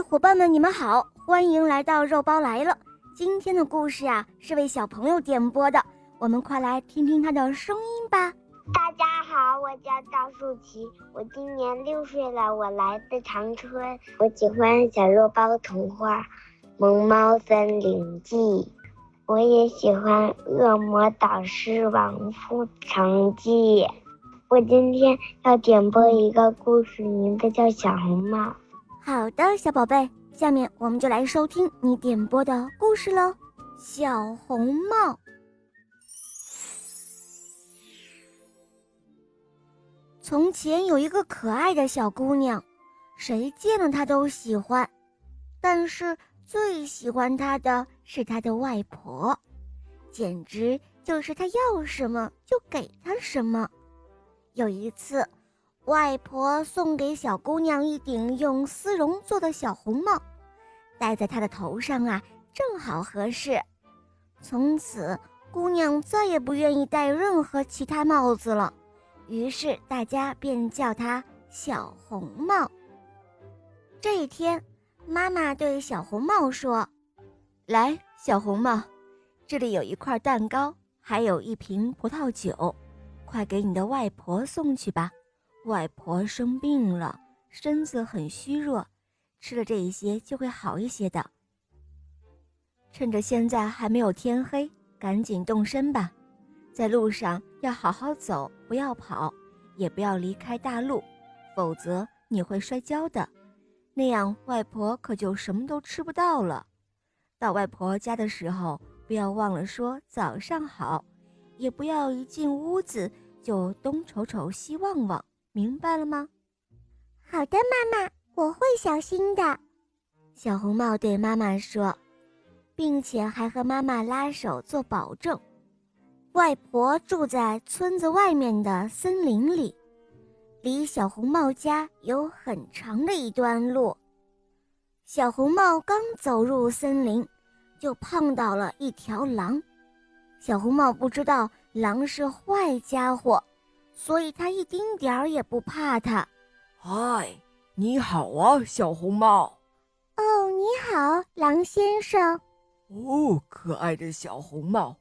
伙伴们，你们好，欢迎来到肉包来了。今天的故事啊，是为小朋友点播的，我们快来听听他的声音吧。大家好，我叫赵树奇，我今年六岁了，我来自长春，我喜欢小肉包童话《萌猫森林记》，我也喜欢《恶魔导师王富成记》。我今天要点播一个故事，名字叫《小红帽》。好的，小宝贝，下面我们就来收听你点播的故事喽，《小红帽》。从前有一个可爱的小姑娘，谁见了她都喜欢，但是最喜欢她的是她的外婆，简直就是她要什么就给她什么。有一次，外婆送给小姑娘一顶用丝绒做的小红帽，戴在她的头上啊，正好合适。从此，姑娘再也不愿意戴任何其他帽子了，于是大家便叫她小红帽。这一天，妈妈对小红帽说：“来，小红帽，这里有一块蛋糕，还有一瓶葡萄酒。”快给你的外婆送去吧，外婆生病了，身子很虚弱，吃了这一些就会好一些的。趁着现在还没有天黑，赶紧动身吧，在路上要好好走，不要跑，也不要离开大路，否则你会摔跤的，那样外婆可就什么都吃不到了。到外婆家的时候，不要忘了说早上好。也不要一进屋子就东瞅瞅西望望，明白了吗？好的，妈妈，我会小心的。小红帽对妈妈说，并且还和妈妈拉手做保证。外婆住在村子外面的森林里，离小红帽家有很长的一段路。小红帽刚走入森林，就碰到了一条狼。小红帽不知道狼是坏家伙，所以他一丁点儿也不怕它。嗨，你好啊，小红帽。哦，你好，狼先生。哦，可爱的小红帽，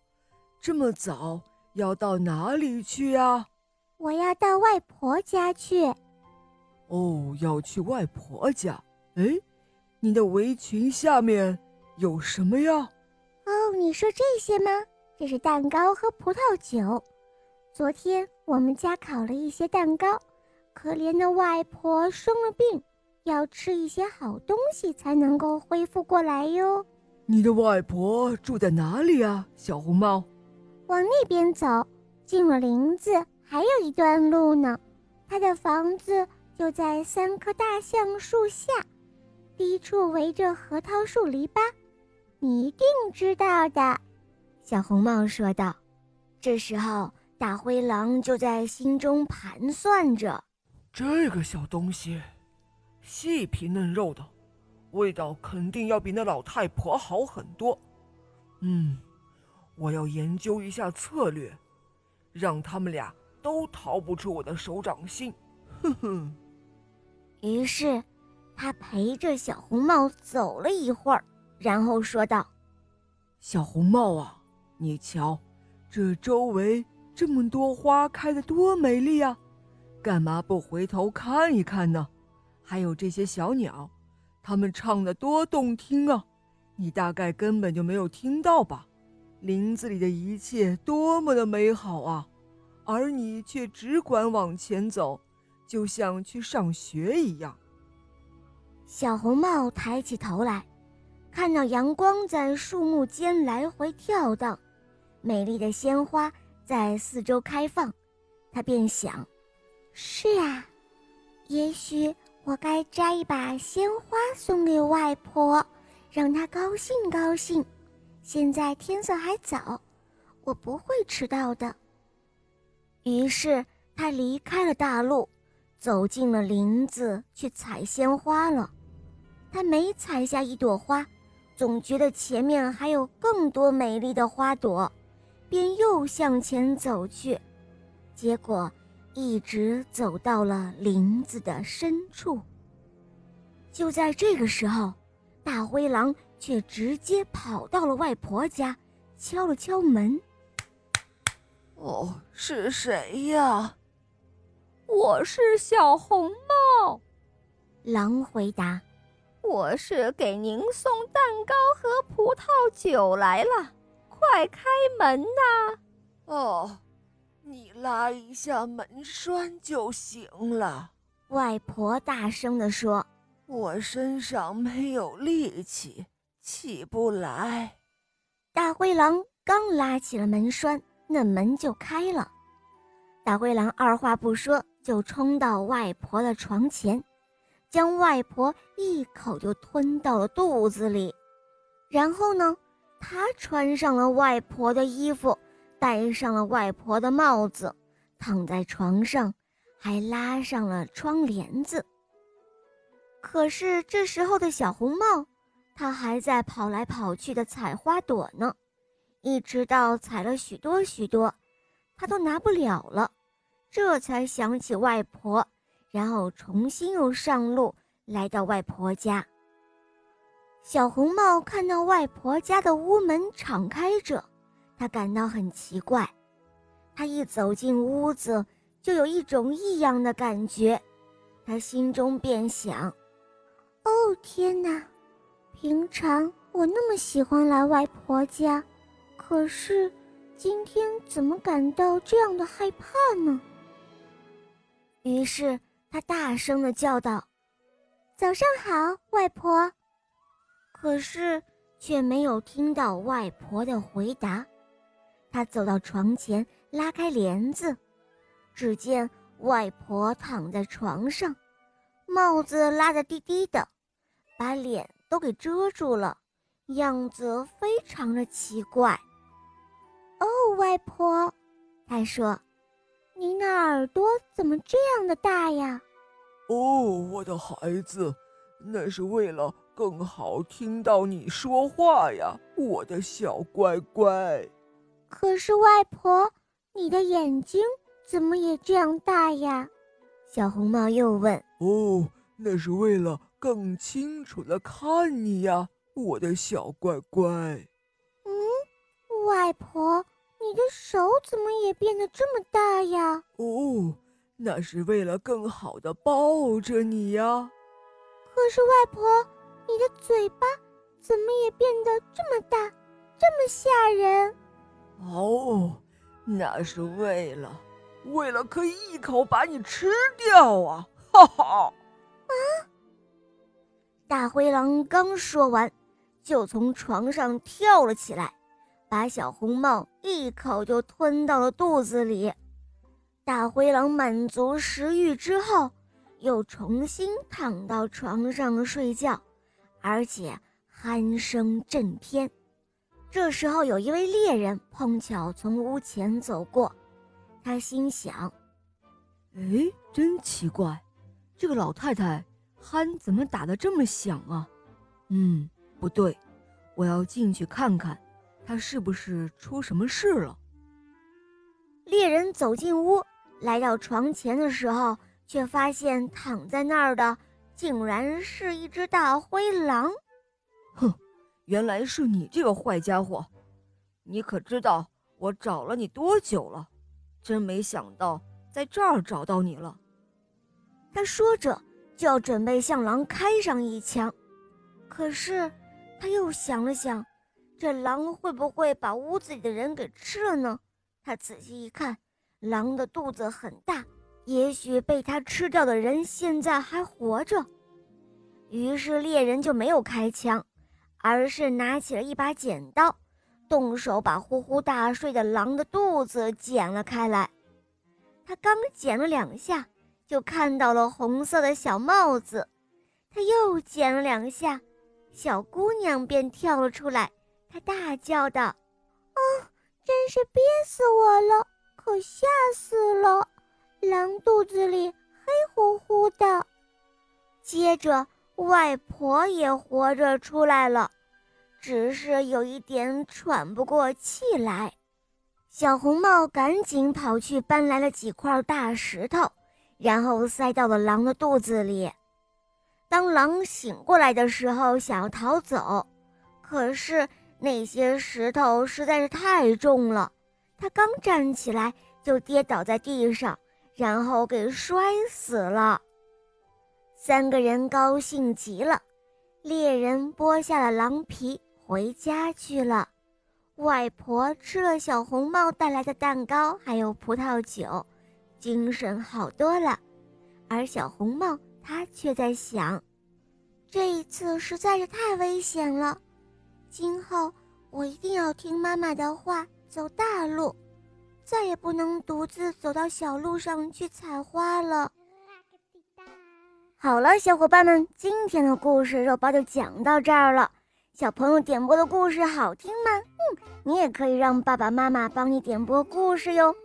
这么早要到哪里去呀？我要到外婆家去。哦，要去外婆家。哎，你的围裙下面有什么呀？哦，你说这些吗？这是蛋糕和葡萄酒。昨天我们家烤了一些蛋糕，可怜的外婆生了病，要吃一些好东西才能够恢复过来哟。你的外婆住在哪里啊，小红帽？往那边走，进了林子还有一段路呢。她的房子就在三棵大橡树下，低处围着核桃树篱笆，你一定知道的。小红帽说道：“这时候，大灰狼就在心中盘算着，这个小东西，细皮嫩肉的，味道肯定要比那老太婆好很多。嗯，我要研究一下策略，让他们俩都逃不出我的手掌心。哼哼。”于是，他陪着小红帽走了一会儿，然后说道：“小红帽啊。”你瞧，这周围这么多花开的多美丽啊！干嘛不回头看一看呢？还有这些小鸟，它们唱的多动听啊！你大概根本就没有听到吧？林子里的一切多么的美好啊！而你却只管往前走，就像去上学一样。小红帽抬起头来，看到阳光在树木间来回跳荡。美丽的鲜花在四周开放，他便想：是啊，也许我该摘一把鲜花送给外婆，让她高兴高兴。现在天色还早，我不会迟到的。于是他离开了大路，走进了林子去采鲜花了。他每采下一朵花，总觉得前面还有更多美丽的花朵。便又向前走去，结果一直走到了林子的深处。就在这个时候，大灰狼却直接跑到了外婆家，敲了敲门。哦，是谁呀？我是小红帽。狼回答：“我是给您送蛋糕和葡萄酒来了，快开门呐！”哦，你拉一下门栓就行了。外婆大声地说：“我身上没有力气，起不来。”大灰狼刚拉起了门栓，那门就开了。大灰狼二话不说，就冲到外婆的床前。将外婆一口就吞到了肚子里，然后呢，他穿上了外婆的衣服，戴上了外婆的帽子，躺在床上，还拉上了窗帘子。可是这时候的小红帽，他还在跑来跑去的采花朵呢，一直到采了许多许多，他都拿不了了，这才想起外婆。然后重新又上路，来到外婆家。小红帽看到外婆家的屋门敞开着，他感到很奇怪。他一走进屋子，就有一种异样的感觉。他心中便想：“哦，天哪！平常我那么喜欢来外婆家，可是今天怎么感到这样的害怕呢？”于是。他大声的叫道：“早上好，外婆。”可是却没有听到外婆的回答。他走到床前，拉开帘子，只见外婆躺在床上，帽子拉得低低的，把脸都给遮住了，样子非常的奇怪。哦，外婆，他说。您的耳朵怎么这样的大呀？哦，我的孩子，那是为了更好听到你说话呀，我的小乖乖。可是外婆，你的眼睛怎么也这样大呀？小红帽又问。哦，那是为了更清楚的看你呀，我的小乖乖。嗯，外婆。你的手怎么也变得这么大呀？哦，那是为了更好的抱着你呀。可是外婆，你的嘴巴怎么也变得这么大，这么吓人？哦，那是为了，为了可以一口把你吃掉啊！哈哈。啊！大灰狼刚说完，就从床上跳了起来。把小红帽一口就吞到了肚子里。大灰狼满足食欲之后，又重新躺到床上睡觉，而且鼾声震天。这时候，有一位猎人碰巧从屋前走过，他心想：“哎，真奇怪，这个老太太鼾怎么打得这么响啊？嗯，不对，我要进去看看。”她是不是出什么事了？猎人走进屋，来到床前的时候，却发现躺在那儿的竟然是一只大灰狼。哼，原来是你这个坏家伙！你可知道我找了你多久了？真没想到在这儿找到你了。他说着就要准备向狼开上一枪，可是他又想了想。这狼会不会把屋子里的人给吃了呢？他仔细一看，狼的肚子很大，也许被它吃掉的人现在还活着。于是猎人就没有开枪，而是拿起了一把剪刀，动手把呼呼大睡的狼的肚子剪了开来。他刚剪了两下，就看到了红色的小帽子。他又剪了两下，小姑娘便跳了出来。他大叫道：“啊，真是憋死我了！可吓死了！狼肚子里黑乎乎的。”接着，外婆也活着出来了，只是有一点喘不过气来。小红帽赶紧跑去搬来了几块大石头，然后塞到了狼的肚子里。当狼醒过来的时候，想要逃走，可是那些石头实在是太重了，它刚站起来就跌倒在地上，然后给摔死了。三个人高兴极了，猎人剥下了狼皮，回家去了。外婆吃了小红帽带来的蛋糕，还有葡萄酒，精神好多了。而小红帽他却在想，这一次实在是太危险了，今后我一定要听妈妈的话，走大路，再也不能独自走到小路上去采花了。好了，小伙伴们，今天的故事肉包就讲到这儿了。小朋友点播的故事好听吗？嗯，你也可以让爸爸妈妈帮你点播故事哟。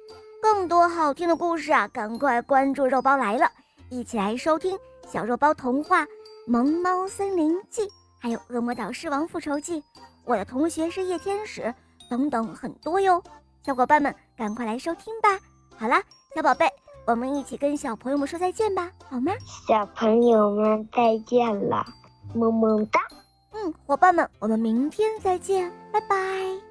更多好听的故事啊，赶快关注肉包来了，一起来收听小肉包童话《萌猫森林记》，还有《恶魔岛狮王复仇记》，我的同学是夜天使等等很多哟。小伙伴们，赶快来收听吧。好啦，小宝贝，我们一起跟小朋友们说再见吧，好吗？小朋友们再见了，么么哒。嗯，伙伴们，我们明天再见，拜拜。